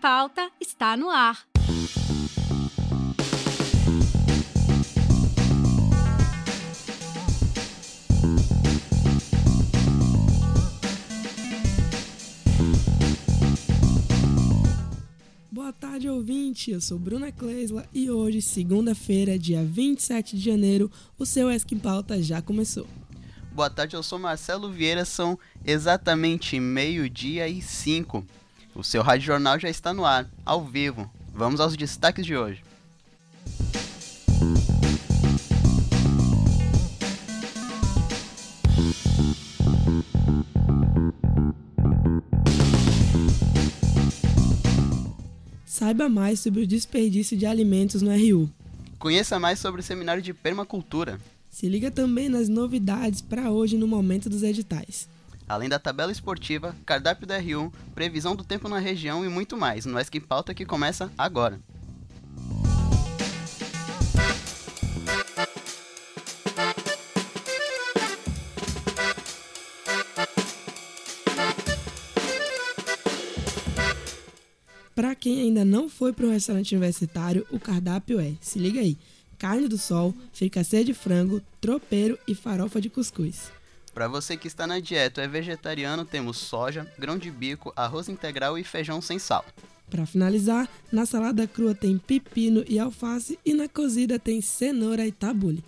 Pauta está no ar. Boa tarde, ouvinte. Eu sou Bruna Kleisla e hoje, segunda-feira, dia 27 de janeiro, o seu Esquim Pauta já começou. Boa tarde, eu sou Marcelo Vieira, são exatamente meio-dia e cinco. O seu Rádio Jornal já está no ar, ao vivo. Vamos aos destaques de hoje. Saiba mais sobre o desperdício de alimentos no RU. Conheça mais sobre o seminário de permacultura. Se liga também nas novidades para hoje no momento dos editais. Além da tabela esportiva, cardápio da R1, previsão do tempo na região e muito mais, no Esque Pauta que começa agora. Para quem ainda não foi para o restaurante universitário, o cardápio é, se liga aí, carne do sol, fricassê de frango, tropeiro e farofa de cuscuz. Para você que está na dieta ou é vegetariano, temos soja, grão de bico, arroz integral e feijão sem sal. Para finalizar, na salada crua tem pepino e alface e na cozida tem cenoura e tabule.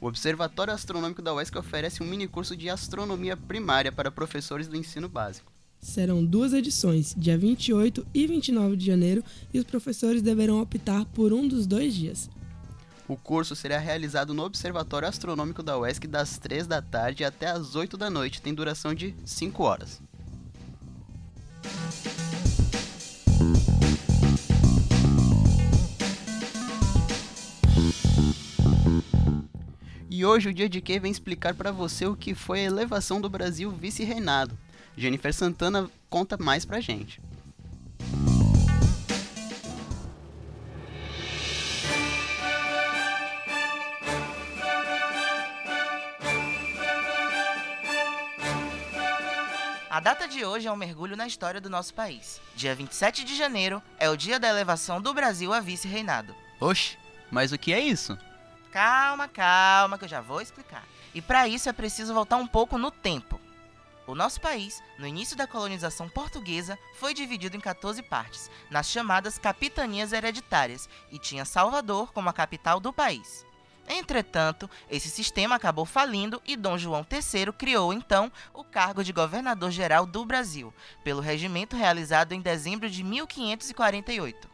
O Observatório Astronômico da UESC oferece um mini curso de astronomia primária para professores do ensino básico. Serão duas edições, dia 28 e 29 de janeiro, e os professores deverão optar por um dos dois dias. O curso será realizado no Observatório Astronômico da UESC das 3 da tarde até as 8 da noite, tem duração de 5 horas. E hoje o dia de quem vem explicar para você o que foi a elevação do Brasil vice-reinado. Jennifer Santana conta mais pra gente. A data de hoje é um mergulho na história do nosso país. Dia 27 de janeiro é o dia da elevação do Brasil a vice-reinado. Oxe, mas o que é isso? Calma, calma, que eu já vou explicar. E para isso é preciso voltar um pouco no tempo. O nosso país, no início da colonização portuguesa, foi dividido em 14 partes, nas chamadas capitanias hereditárias, e tinha Salvador como a capital do país. Entretanto, esse sistema acabou falindo e Dom João III criou então o cargo de governador-geral do Brasil, pelo regimento realizado em dezembro de 1548.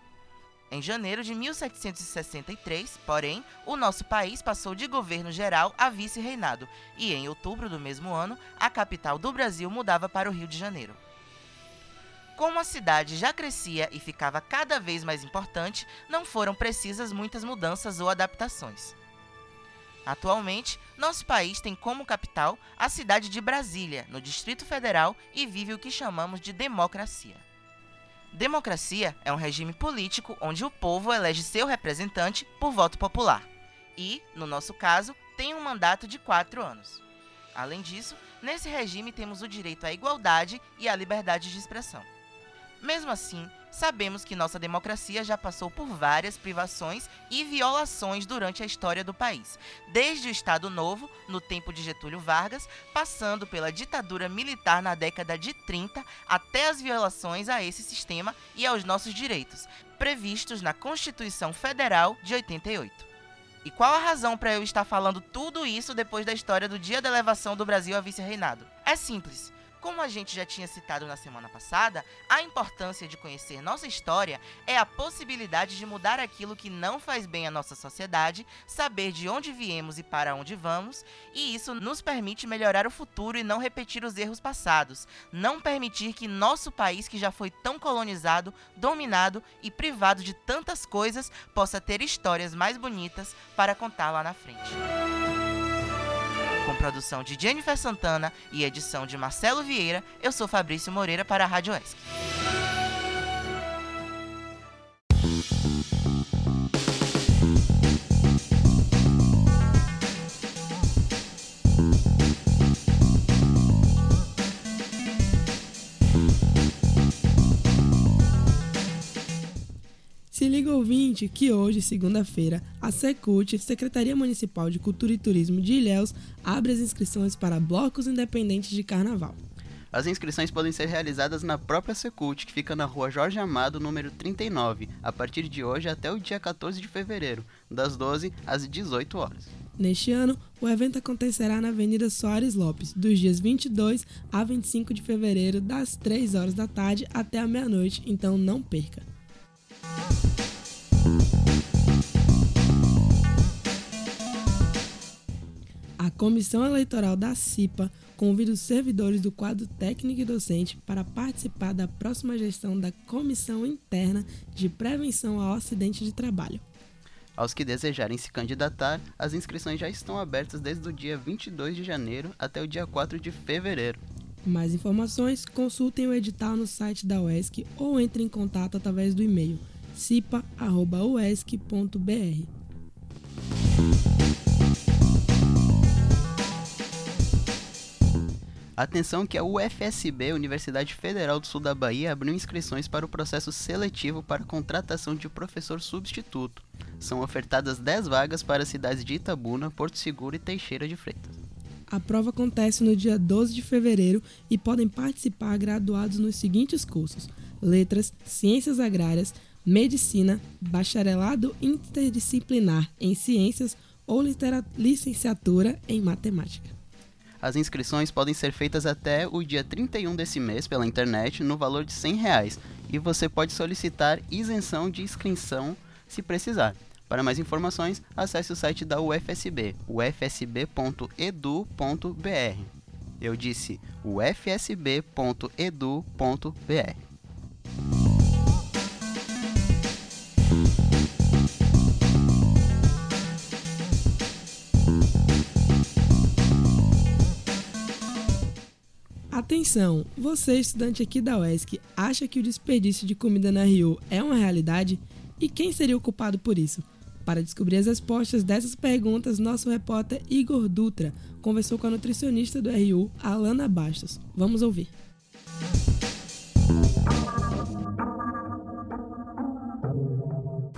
Em janeiro de 1763, porém, o nosso país passou de governo geral a vice-reinado, e em outubro do mesmo ano, a capital do Brasil mudava para o Rio de Janeiro. Como a cidade já crescia e ficava cada vez mais importante, não foram precisas muitas mudanças ou adaptações. Atualmente, nosso país tem como capital a cidade de Brasília, no Distrito Federal, e vive o que chamamos de democracia. Democracia é um regime político onde o povo elege seu representante por voto popular e, no nosso caso, tem um mandato de quatro anos. Além disso, nesse regime temos o direito à igualdade e à liberdade de expressão. Mesmo assim, sabemos que nossa democracia já passou por várias privações e violações durante a história do país, desde o Estado Novo, no tempo de Getúlio Vargas, passando pela ditadura militar na década de 30, até as violações a esse sistema e aos nossos direitos, previstos na Constituição Federal de 88. E qual a razão para eu estar falando tudo isso depois da história do dia da elevação do Brasil a vice-reinado? É simples. Como a gente já tinha citado na semana passada, a importância de conhecer nossa história é a possibilidade de mudar aquilo que não faz bem à nossa sociedade, saber de onde viemos e para onde vamos, e isso nos permite melhorar o futuro e não repetir os erros passados, não permitir que nosso país, que já foi tão colonizado, dominado e privado de tantas coisas, possa ter histórias mais bonitas para contar lá na frente com produção de Jennifer Santana e edição de Marcelo Vieira, eu sou Fabrício Moreira para a Rádio ESC. Que hoje, segunda-feira, a Secult, Secretaria Municipal de Cultura e Turismo de Ilhéus, abre as inscrições para blocos independentes de carnaval. As inscrições podem ser realizadas na própria Secult, que fica na rua Jorge Amado, número 39, a partir de hoje até o dia 14 de fevereiro, das 12 às 18 horas. Neste ano, o evento acontecerá na Avenida Soares Lopes, dos dias 22 a 25 de fevereiro, das 3 horas da tarde até a meia-noite, então não perca. A Comissão Eleitoral da CIPA convida os servidores do quadro técnico e docente para participar da próxima gestão da Comissão Interna de Prevenção ao Acidente de Trabalho. Aos que desejarem se candidatar, as inscrições já estão abertas desde o dia 22 de janeiro até o dia 4 de fevereiro. Mais informações, consultem o edital no site da UESC ou entrem em contato através do e-mail cipa.uesc.br. Atenção que a UFSB, Universidade Federal do Sul da Bahia, abriu inscrições para o processo seletivo para contratação de professor substituto. São ofertadas 10 vagas para as cidades de Itabuna, Porto Seguro e Teixeira de Freitas. A prova acontece no dia 12 de fevereiro e podem participar graduados nos seguintes cursos: Letras, Ciências Agrárias, Medicina, Bacharelado Interdisciplinar em Ciências ou Licenciatura em Matemática. As inscrições podem ser feitas até o dia 31 desse mês pela internet no valor de 100 reais, e você pode solicitar isenção de inscrição se precisar. Para mais informações, acesse o site da UFSB, ufsb.edu.br. Eu disse ufsb.edu.br. Atenção, você estudante aqui da UESC acha que o desperdício de comida na Rio é uma realidade? E quem seria o culpado por isso? Para descobrir as respostas dessas perguntas, nosso repórter Igor Dutra conversou com a nutricionista do RU, Alana Bastos. Vamos ouvir.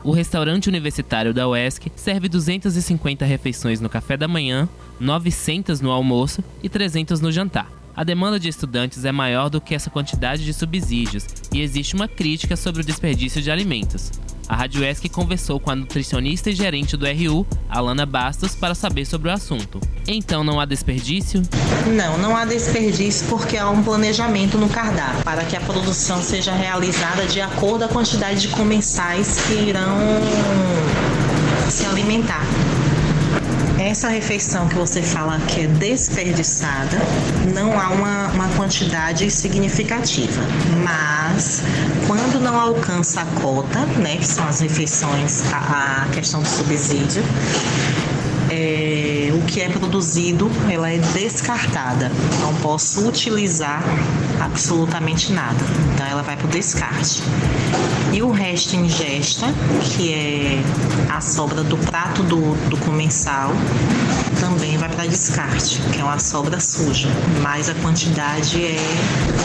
O restaurante universitário da UESC serve 250 refeições no café da manhã, 900 no almoço e 300 no jantar. A demanda de estudantes é maior do que essa quantidade de subsídios e existe uma crítica sobre o desperdício de alimentos. A Rádio ESC conversou com a nutricionista e gerente do RU, Alana Bastos, para saber sobre o assunto. Então não há desperdício? Não, não há desperdício porque há um planejamento no cardápio para que a produção seja realizada de acordo com a quantidade de comensais que irão se alimentar. Essa refeição que você fala que é desperdiçada, não há uma, uma quantidade significativa, mas quando não alcança a cota, né, que são as refeições, a, a questão do subsídio, é, o que é produzido ela é descartada. Não posso utilizar absolutamente nada. Então ela vai para o descarte. E o resto ingesta, que é a sobra do prato do, do comensal, também vai para descarte, que é uma sobra suja, mas a quantidade é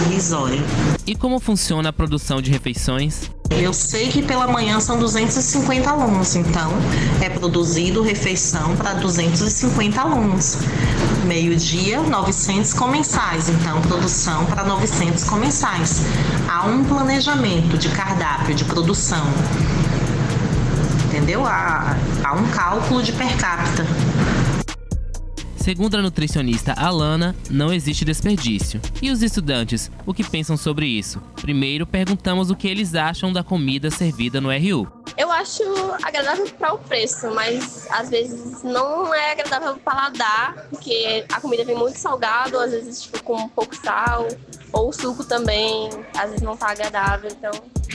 irrisória. E como funciona a produção de refeições? Eu sei que pela manhã são 250 alunos, então é produzido refeição para 250 alunos. Meio-dia, 900 comensais, então produção para 900 comensais. Há um planejamento de cardápio de produção. Entendeu? Há, há um cálculo de per capita. Segundo a nutricionista Alana, não existe desperdício. E os estudantes, o que pensam sobre isso? Primeiro, perguntamos o que eles acham da comida servida no RU. Eu acho agradável para o preço, mas às vezes não é agradável para o paladar, porque a comida vem muito salgada, às vezes tipo, com pouco sal, ou o suco também, às vezes não tá agradável, então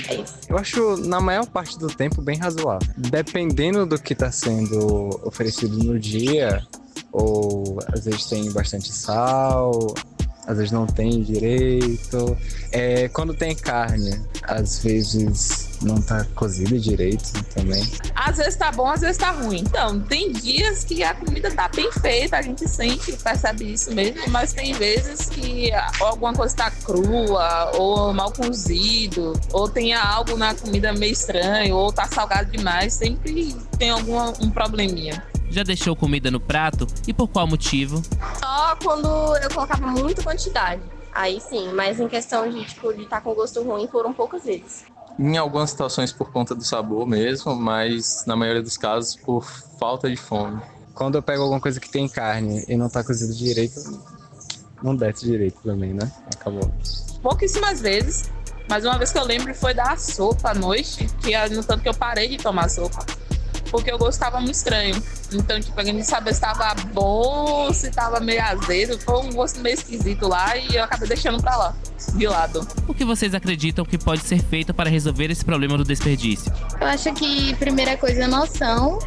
é isso. Eu acho, na maior parte do tempo, bem razoável. Dependendo do que está sendo oferecido no dia, ou às vezes tem bastante sal, às vezes não tem direito. É, quando tem carne, às vezes não tá cozida direito também. Às vezes tá bom, às vezes tá ruim. Então, tem dias que a comida tá bem feita, a gente sente, percebe isso mesmo, mas tem vezes que alguma coisa tá crua, ou mal cozido, ou tem algo na comida meio estranho, ou tá salgado demais, sempre tem algum um probleminha. Já deixou comida no prato e por qual motivo? Só quando eu colocava muita quantidade. Aí sim, mas em questão de tipo de estar tá com gosto ruim foram poucas vezes. Em algumas situações por conta do sabor mesmo, mas na maioria dos casos por falta de fome. Quando eu pego alguma coisa que tem carne e não tá cozido direito, não desce direito também, né? Acabou. Pouquíssimas vezes, mas uma vez que eu lembro foi da sopa à noite, que no tanto que eu parei de tomar sopa porque o gosto estava muito estranho. Então, tipo, a gente sabia se estava bom, se estava meio azedo. Foi um gosto meio esquisito lá e eu acabei deixando para lá, de lado. O que vocês acreditam que pode ser feito para resolver esse problema do desperdício? Eu acho que, primeira coisa, é noção,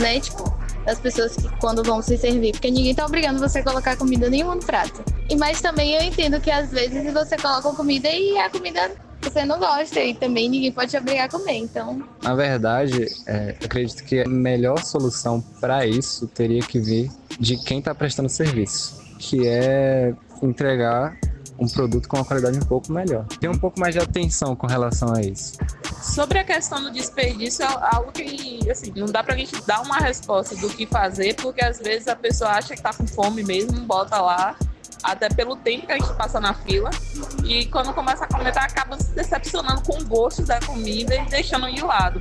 né? Tipo, das pessoas que quando vão se servir, porque ninguém tá obrigando você a colocar comida nenhuma no prato. E mas também eu entendo que às vezes você coloca comida e a comida você não gosta e também ninguém pode te obrigar a comer, então. Na verdade, é, acredito que a melhor solução para isso teria que vir de quem está prestando serviço, que é entregar um produto com uma qualidade um pouco melhor. Tem um pouco mais de atenção com relação a isso. Sobre a questão do desperdício, é algo que, assim, não dá pra gente dar uma resposta do que fazer, porque às vezes a pessoa acha que tá com fome mesmo, bota lá até pelo tempo que a gente passa na fila. E quando começa a comentar, acaba se decepcionando com o gosto da comida e deixando de lado.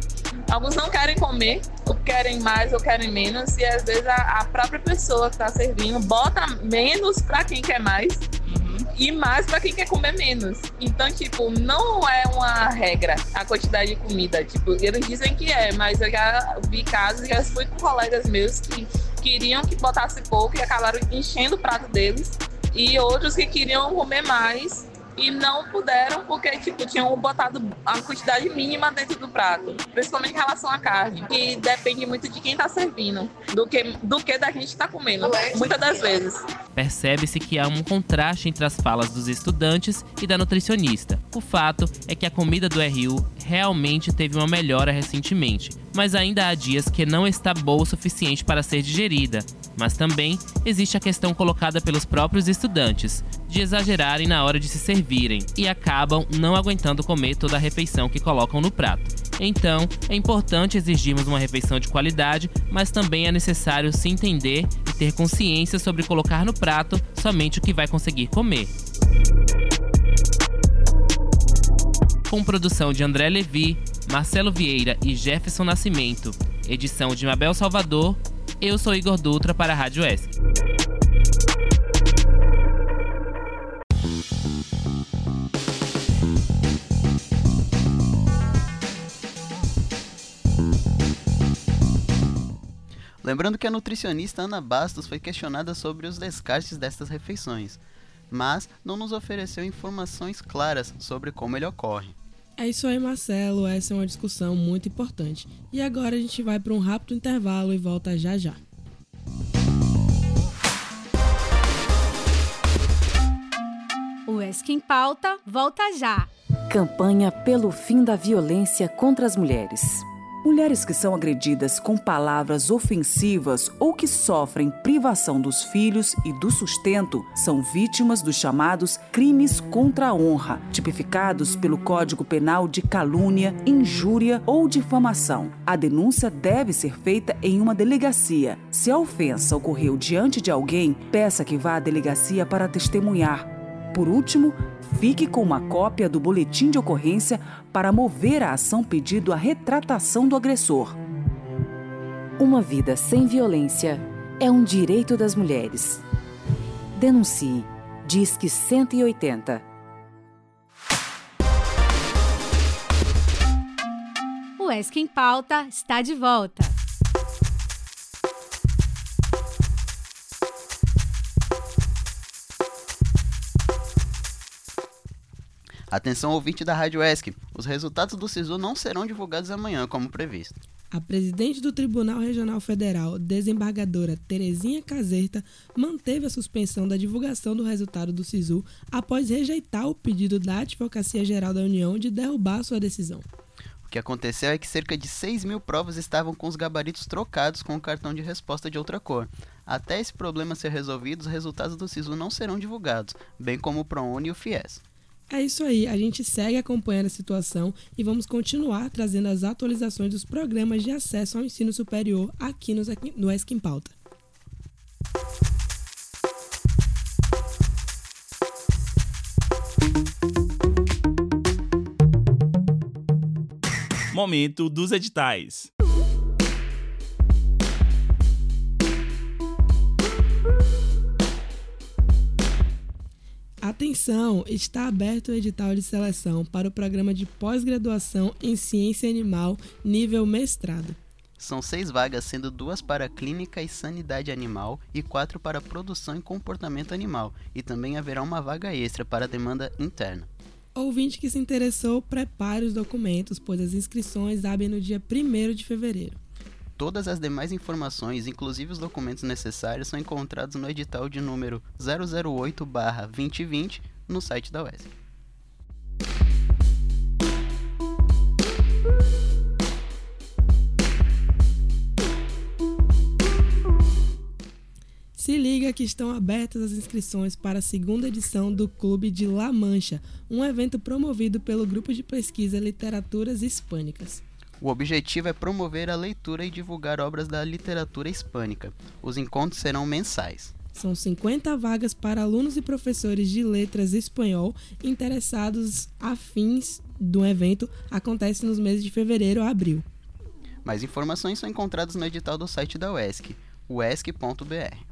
Alguns não querem comer, ou querem mais ou querem menos, e às vezes a, a própria pessoa que está servindo bota menos para quem quer mais e mais para quem quer comer menos. Então, tipo, não é uma regra a quantidade de comida. Tipo, eles dizem que é, mas eu já vi casos, já fui com colegas meus que queriam que botasse pouco e acabaram enchendo o prato deles e outros que queriam comer mais e não puderam porque tipo tinham botado a quantidade mínima dentro do prato, principalmente em relação à carne, que depende muito de quem está servindo, do que do que da gente está comendo, muitas das vezes. Percebe-se que há um contraste entre as falas dos estudantes e da nutricionista. O fato é que a comida do RU realmente teve uma melhora recentemente, mas ainda há dias que não está boa o suficiente para ser digerida. Mas também existe a questão colocada pelos próprios estudantes de exagerarem na hora de se servirem e acabam não aguentando comer toda a refeição que colocam no prato. Então, é importante exigirmos uma refeição de qualidade, mas também é necessário se entender e ter consciência sobre colocar no prato somente o que vai conseguir comer. Com produção de André Levi, Marcelo Vieira e Jefferson Nascimento. Edição de Mabel Salvador. Eu sou Igor Dutra para a Rádio ESC. Lembrando que a nutricionista Ana Bastos foi questionada sobre os descartes destas refeições, mas não nos ofereceu informações claras sobre como ele ocorre. É isso aí, Marcelo. Essa é uma discussão muito importante. E agora a gente vai para um rápido intervalo e volta já já. O ESC em Pauta volta já. Campanha pelo fim da violência contra as mulheres. Mulheres que são agredidas com palavras ofensivas ou que sofrem privação dos filhos e do sustento são vítimas dos chamados crimes contra a honra, tipificados pelo Código Penal de calúnia, injúria ou difamação. A denúncia deve ser feita em uma delegacia. Se a ofensa ocorreu diante de alguém, peça que vá à delegacia para testemunhar por último, fique com uma cópia do boletim de ocorrência para mover a ação pedindo a retratação do agressor. Uma vida sem violência é um direito das mulheres. Denuncie. Disque 180. O ESC em Pauta está de volta. Atenção ouvinte da Rádio ESC, os resultados do SISU não serão divulgados amanhã, como previsto. A presidente do Tribunal Regional Federal, desembargadora Terezinha Caserta, manteve a suspensão da divulgação do resultado do SISU após rejeitar o pedido da Advocacia Geral da União de derrubar sua decisão. O que aconteceu é que cerca de 6 mil provas estavam com os gabaritos trocados com o cartão de resposta de outra cor. Até esse problema ser resolvido, os resultados do SISU não serão divulgados, bem como o ProUni e o FIES. É isso aí, a gente segue acompanhando a situação e vamos continuar trazendo as atualizações dos programas de acesso ao ensino superior aqui no em Pauta. Momento dos editais. Atenção, está aberto o edital de seleção para o programa de pós-graduação em ciência animal nível mestrado. São seis vagas, sendo duas para clínica e sanidade animal e quatro para produção e comportamento animal, e também haverá uma vaga extra para demanda interna. Ouvinte que se interessou, prepare os documentos, pois as inscrições abrem no dia 1 de fevereiro. Todas as demais informações, inclusive os documentos necessários, são encontrados no edital de número 008-2020 no site da UES. Se liga que estão abertas as inscrições para a segunda edição do Clube de La Mancha, um evento promovido pelo Grupo de Pesquisa Literaturas Hispânicas. O objetivo é promover a leitura e divulgar obras da literatura hispânica. Os encontros serão mensais. São 50 vagas para alunos e professores de letras espanhol interessados afins do evento. Acontece nos meses de fevereiro a abril. Mais informações são encontradas no edital do site da UESC, uesc.br.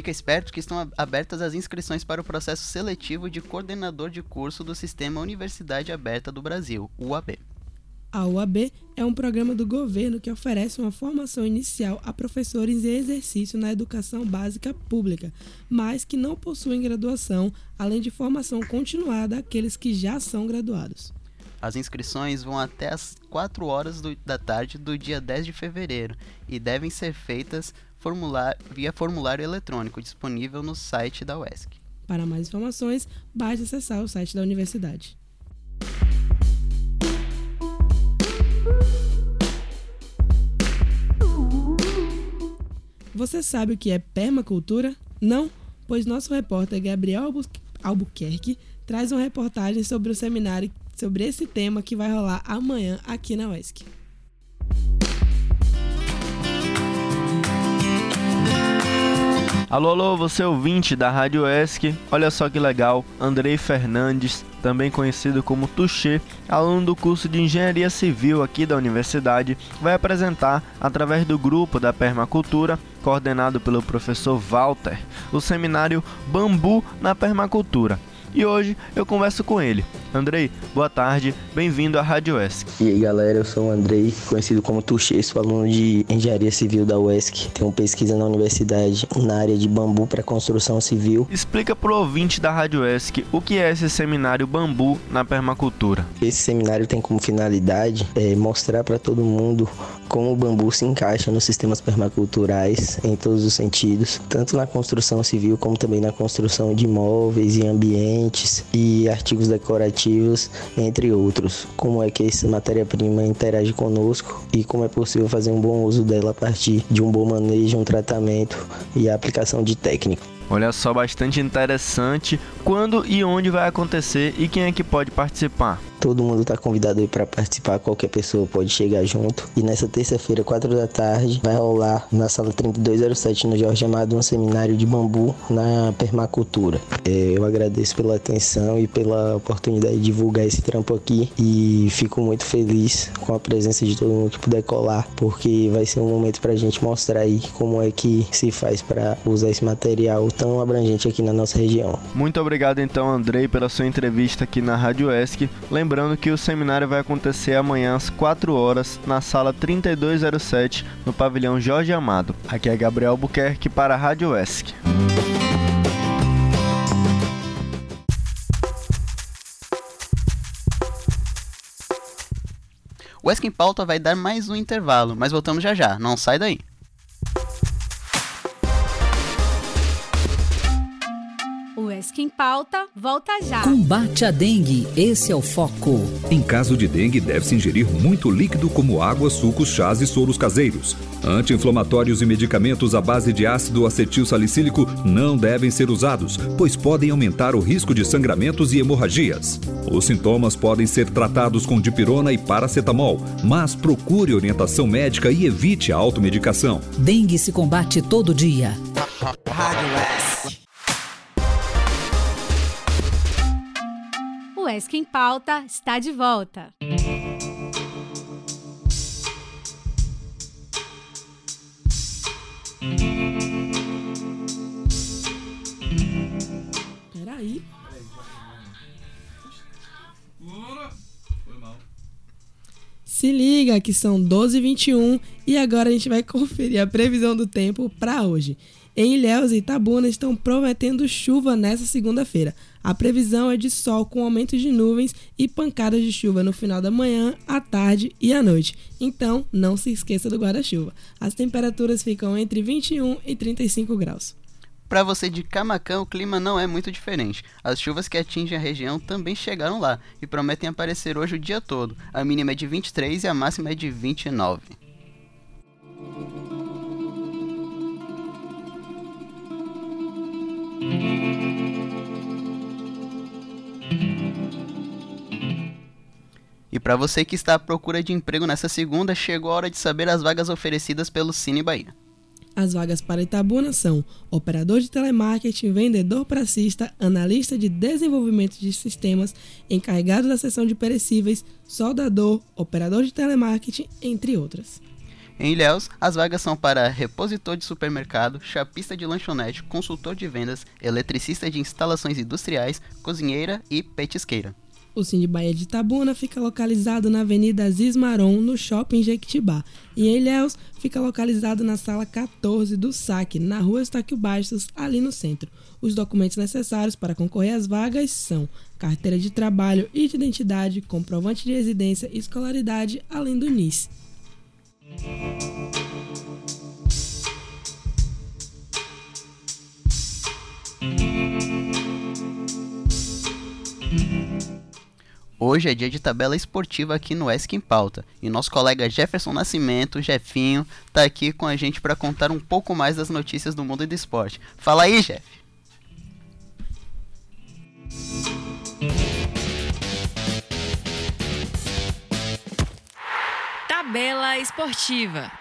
fica esperto que estão abertas as inscrições para o processo seletivo de coordenador de curso do Sistema Universidade Aberta do Brasil, UAB. A UAB é um programa do governo que oferece uma formação inicial a professores em exercício na educação básica pública, mas que não possuem graduação, além de formação continuada àqueles que já são graduados. As inscrições vão até as 4 horas do, da tarde do dia 10 de fevereiro e devem ser feitas via formulário eletrônico disponível no site da UESC. Para mais informações, basta acessar o site da universidade. Você sabe o que é permacultura? Não? Pois nosso repórter Gabriel Albuquerque traz uma reportagem sobre o seminário sobre esse tema que vai rolar amanhã aqui na UESC. Alô, alô, você ouvinte da Rádio ESC, olha só que legal, Andrei Fernandes, também conhecido como Tuxê, aluno do curso de Engenharia Civil aqui da universidade, vai apresentar, através do grupo da Permacultura, coordenado pelo professor Walter, o seminário Bambu na Permacultura. E hoje eu converso com ele. Andrei, boa tarde, bem-vindo à Rádio UESC. E aí galera, eu sou o Andrei, conhecido como Tuxê, sou aluno de Engenharia Civil da UESC. Tenho pesquisa na universidade na área de bambu para construção civil. Explica pro ouvinte da Rádio UESC o que é esse seminário Bambu na Permacultura. Esse seminário tem como finalidade é, mostrar para todo mundo como o bambu se encaixa nos sistemas permaculturais em todos os sentidos, tanto na construção civil como também na construção de móveis e ambientes e artigos decorativos, entre outros. Como é que essa matéria-prima interage conosco e como é possível fazer um bom uso dela a partir de um bom manejo, um tratamento e a aplicação de técnica. Olha só, bastante interessante. Quando e onde vai acontecer e quem é que pode participar? Todo mundo está convidado aí para participar, qualquer pessoa pode chegar junto. E nessa terça-feira, 4 da tarde, vai rolar na sala 3207 no Jorge Amado um seminário de bambu na permacultura. É, eu agradeço pela atenção e pela oportunidade de divulgar esse trampo aqui e fico muito feliz com a presença de todo mundo que puder colar, porque vai ser um momento para a gente mostrar aí como é que se faz para usar esse material tão abrangente aqui na nossa região. Muito obrigado então, Andrei, pela sua entrevista aqui na Rádio ESC. Lembrando que o seminário vai acontecer amanhã às 4 horas na sala 3207, no pavilhão Jorge Amado. Aqui é Gabriel Buquerque para a Rádio ESC. O ESC em Pauta vai dar mais um intervalo, mas voltamos já já, não sai daí. Em Pauta volta já. Combate a dengue, esse é o foco. Em caso de dengue, deve-se ingerir muito líquido como água, sucos, chás e soros caseiros. Anti-inflamatórios e medicamentos à base de ácido acetil salicílico não devem ser usados, pois podem aumentar o risco de sangramentos e hemorragias. Os sintomas podem ser tratados com dipirona e paracetamol, mas procure orientação médica e evite a automedicação. Dengue se combate todo dia. O ESC em Pauta está de volta. Peraí. Se liga que são 12h21 e agora a gente vai conferir a previsão do tempo para hoje. Em Ilhéus e Itabuna estão prometendo chuva nessa segunda-feira. A previsão é de sol com aumento de nuvens e pancadas de chuva no final da manhã, à tarde e à noite. Então, não se esqueça do guarda-chuva. As temperaturas ficam entre 21 e 35 graus. Para você de Camacã, o clima não é muito diferente. As chuvas que atingem a região também chegaram lá e prometem aparecer hoje o dia todo. A mínima é de 23 e a máxima é de 29. E para você que está à procura de emprego nessa segunda, chegou a hora de saber as vagas oferecidas pelo Cine Bahia. As vagas para Itabuna são operador de telemarketing, vendedor pracista, analista de desenvolvimento de sistemas, encarregado da seção de perecíveis, soldador, operador de telemarketing, entre outras. Em Ilhéus, as vagas são para repositor de supermercado, chapista de lanchonete, consultor de vendas, eletricista de instalações industriais, cozinheira e petisqueira. O Cine Bahia de Itabuna fica localizado na Avenida Aziz Maron, no Shopping Jequitibá. E em Ilhéus, fica localizado na sala 14 do SAC, na rua Estáquio Bastos, ali no centro. Os documentos necessários para concorrer às vagas são carteira de trabalho e de identidade, comprovante de residência e escolaridade, além do NIS. Hoje é dia de tabela esportiva aqui no ESC em Pauta e nosso colega Jefferson Nascimento, Jefinho, tá aqui com a gente para contar um pouco mais das notícias do mundo do esporte. Fala aí, Jeff! Tabela esportiva.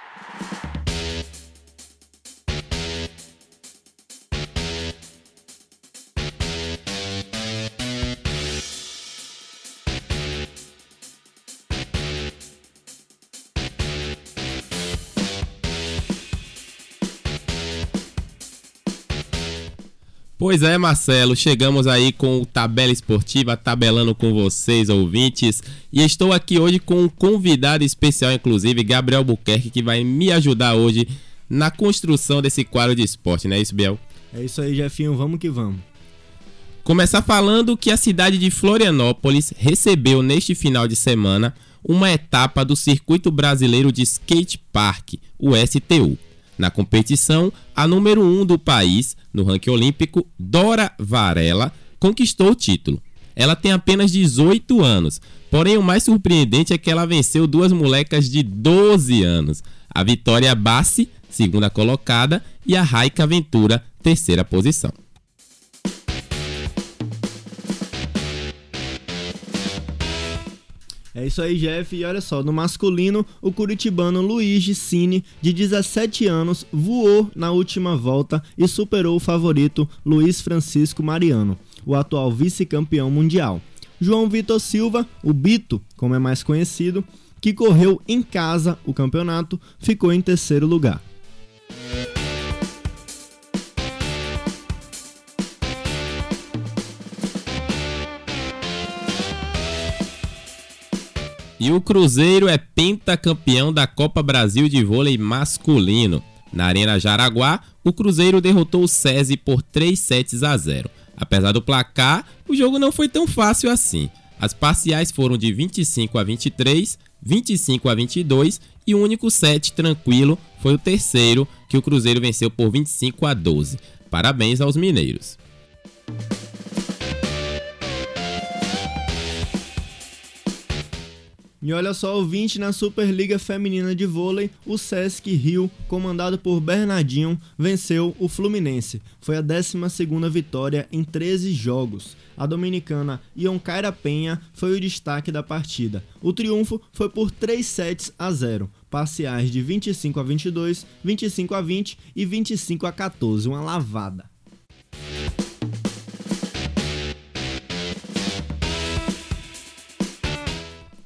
Pois é, Marcelo, chegamos aí com o Tabela Esportiva, tabelando com vocês, ouvintes. E estou aqui hoje com um convidado especial, inclusive, Gabriel Buquerque, que vai me ajudar hoje na construção desse quadro de esporte, não é isso, Biel? É isso aí, Jefinho, vamos que vamos. Começar falando que a cidade de Florianópolis recebeu neste final de semana uma etapa do Circuito Brasileiro de Skate Park, o STU. Na competição, a número 1 um do país, no ranking olímpico, Dora Varela, conquistou o título. Ela tem apenas 18 anos, porém o mais surpreendente é que ela venceu duas molecas de 12 anos. A Vitória Bassi, segunda colocada, e a Raika Ventura, terceira posição. É isso aí, Jeff. E olha só, no masculino, o curitibano Luiz Cine, de 17 anos, voou na última volta e superou o favorito Luiz Francisco Mariano, o atual vice-campeão mundial. João Vitor Silva, o Bito, como é mais conhecido, que correu em casa o campeonato, ficou em terceiro lugar. E o Cruzeiro é pentacampeão da Copa Brasil de vôlei masculino. Na Arena Jaraguá, o Cruzeiro derrotou o SESI por 3 sets a 0. Apesar do placar, o jogo não foi tão fácil assim. As parciais foram de 25 a 23, 25 a 22 e o único set tranquilo foi o terceiro, que o Cruzeiro venceu por 25 a 12. Parabéns aos mineiros. E olha só, ouvinte, na Superliga Feminina de Vôlei, o Sesc Rio, comandado por Bernardinho, venceu o Fluminense. Foi a 12ª vitória em 13 jogos. A dominicana Ioncaira Penha foi o destaque da partida. O triunfo foi por 3 sets a 0, parciais de 25 a 22, 25 a 20 e 25 a 14, uma lavada.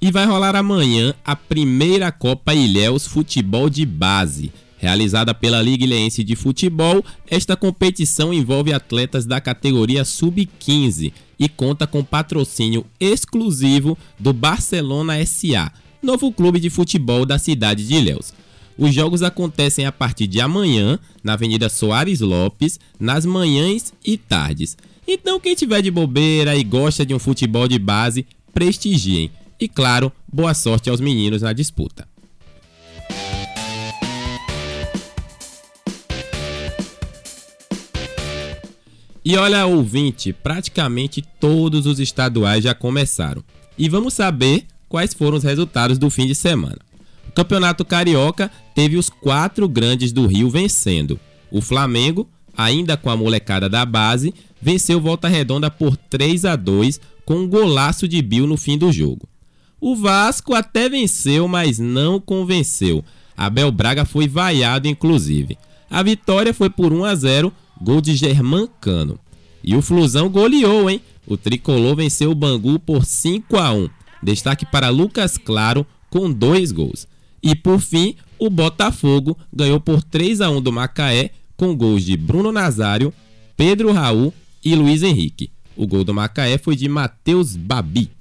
E vai rolar amanhã a primeira Copa Ilhéus Futebol de Base. Realizada pela Liga Ilhéense de Futebol, esta competição envolve atletas da categoria Sub-15 e conta com patrocínio exclusivo do Barcelona SA, novo clube de futebol da cidade de Ilhéus. Os jogos acontecem a partir de amanhã, na Avenida Soares Lopes, nas manhãs e tardes. Então, quem tiver de bobeira e gosta de um futebol de base, prestigiem. E claro, boa sorte aos meninos na disputa. E olha, ouvinte, praticamente todos os estaduais já começaram. E vamos saber quais foram os resultados do fim de semana. O Campeonato Carioca teve os quatro grandes do Rio vencendo. O Flamengo, ainda com a molecada da base, venceu Volta Redonda por 3 a 2 com um golaço de Bill no fim do jogo. O Vasco até venceu, mas não convenceu. Abel Braga foi vaiado, inclusive. A vitória foi por 1 a 0, gol de Germán Cano. E o Flusão goleou, hein? O tricolor venceu o Bangu por 5 a 1. Destaque para Lucas Claro com dois gols. E por fim, o Botafogo ganhou por 3 a 1 do Macaé com gols de Bruno Nazário, Pedro Raul e Luiz Henrique. O gol do Macaé foi de Matheus Babi.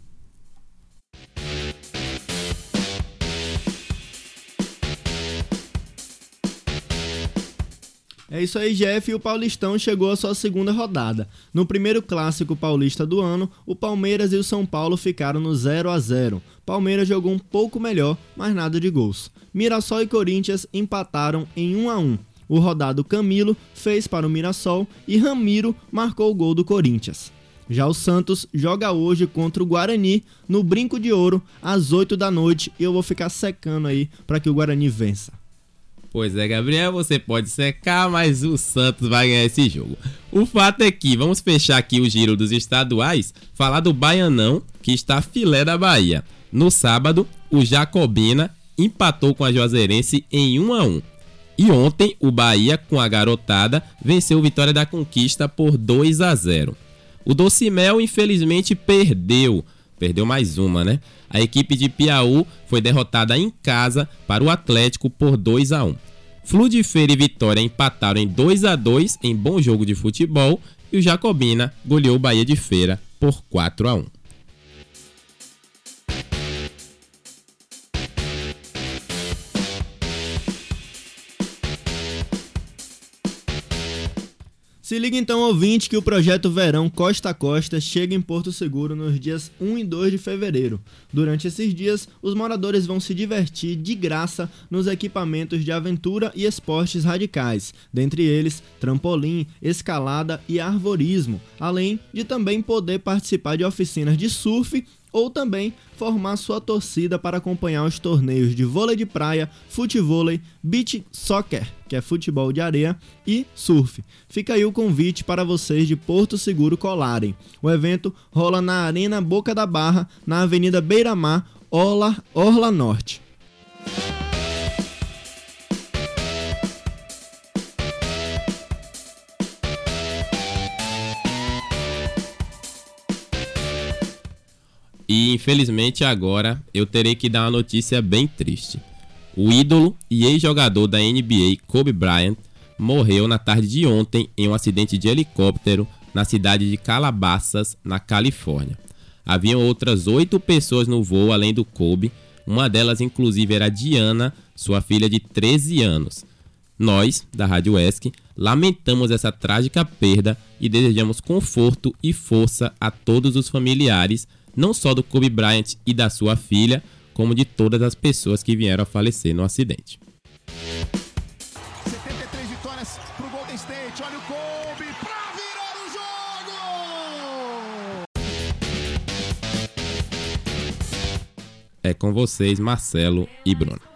É isso aí, Jeff. E o Paulistão chegou à sua segunda rodada. No primeiro clássico paulista do ano, o Palmeiras e o São Paulo ficaram no 0 a 0. Palmeiras jogou um pouco melhor, mas nada de gols. Mirassol e Corinthians empataram em 1 a 1. O rodado Camilo fez para o Mirassol e Ramiro marcou o gol do Corinthians. Já o Santos joga hoje contra o Guarani no Brinco de Ouro às 8 da noite e eu vou ficar secando aí para que o Guarani vença. Pois é, Gabriel, você pode secar, mas o Santos vai ganhar esse jogo. O fato é que, vamos fechar aqui o giro dos estaduais, falar do Baianão, que está filé da Bahia. No sábado, o Jacobina empatou com a Juazeirense em 1 a 1. E ontem, o Bahia, com a garotada, venceu o Vitória da Conquista por 2 a 0. O Docimel, infelizmente, perdeu. Perdeu mais uma, né? A equipe de Piauí foi derrotada em casa para o Atlético por 2 a 1. Flu de Feira e Vitória empataram em 2 a 2 em bom jogo de futebol e o Jacobina goleou o Bahia de Feira por 4 a 1. Se liga então, ouvinte, que o projeto Verão Costa a Costa chega em Porto Seguro nos dias 1 e 2 de fevereiro. Durante esses dias, os moradores vão se divertir de graça nos equipamentos de aventura e esportes radicais, dentre eles trampolim, escalada e arvorismo, além de também poder participar de oficinas de surf ou também formar sua torcida para acompanhar os torneios de vôlei de praia, futevôlei, beach soccer, que é futebol de areia, e surf. Fica aí o convite para vocês de Porto Seguro colarem. O evento rola na Arena Boca da Barra, na Avenida Beira-Mar, Orla, Orla Norte. E infelizmente agora eu terei que dar uma notícia bem triste. O ídolo e ex-jogador da NBA, Kobe Bryant, morreu na tarde de ontem em um acidente de helicóptero na cidade de Calabasas, na Califórnia. Haviam outras oito pessoas no voo além do Kobe, uma delas inclusive era Diana, sua filha de 13 anos. Nós, da Rádio ESC, lamentamos essa trágica perda e desejamos conforto e força a todos os familiares não só do Kobe Bryant e da sua filha, como de todas as pessoas que vieram a falecer no acidente. 73 vitórias pro Golden State. Olha o Kobe pra virar o jogo! É com vocês, Marcelo e Bruno.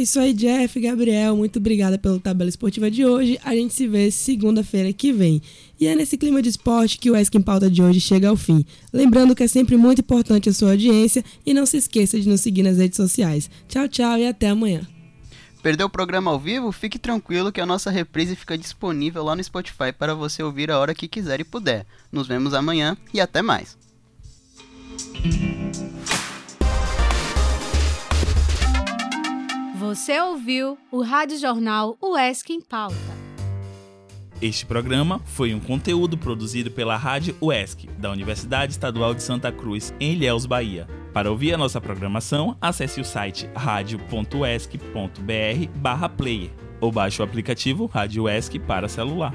É isso aí, Jeff, Gabriel. Muito obrigada pela tabela esportiva de hoje. A gente se vê segunda-feira que vem. E é nesse clima de esporte que o Esk em Pauta de hoje chega ao fim. Lembrando que é sempre muito importante a sua audiência e não se esqueça de nos seguir nas redes sociais. Tchau, tchau e até amanhã. Perdeu o programa ao vivo? Fique tranquilo que a nossa reprise fica disponível lá no Spotify para você ouvir a hora que quiser e puder. Nos vemos amanhã e até mais. Você ouviu o Rádio Jornal UESC em Pauta. Este programa foi um conteúdo produzido pela Rádio UESC, da Universidade Estadual de Santa Cruz, em Ilhéus, Bahia. Para ouvir a nossa programação, acesse o site radio.uesc.br/player ou baixe o aplicativo Rádio UESC para celular.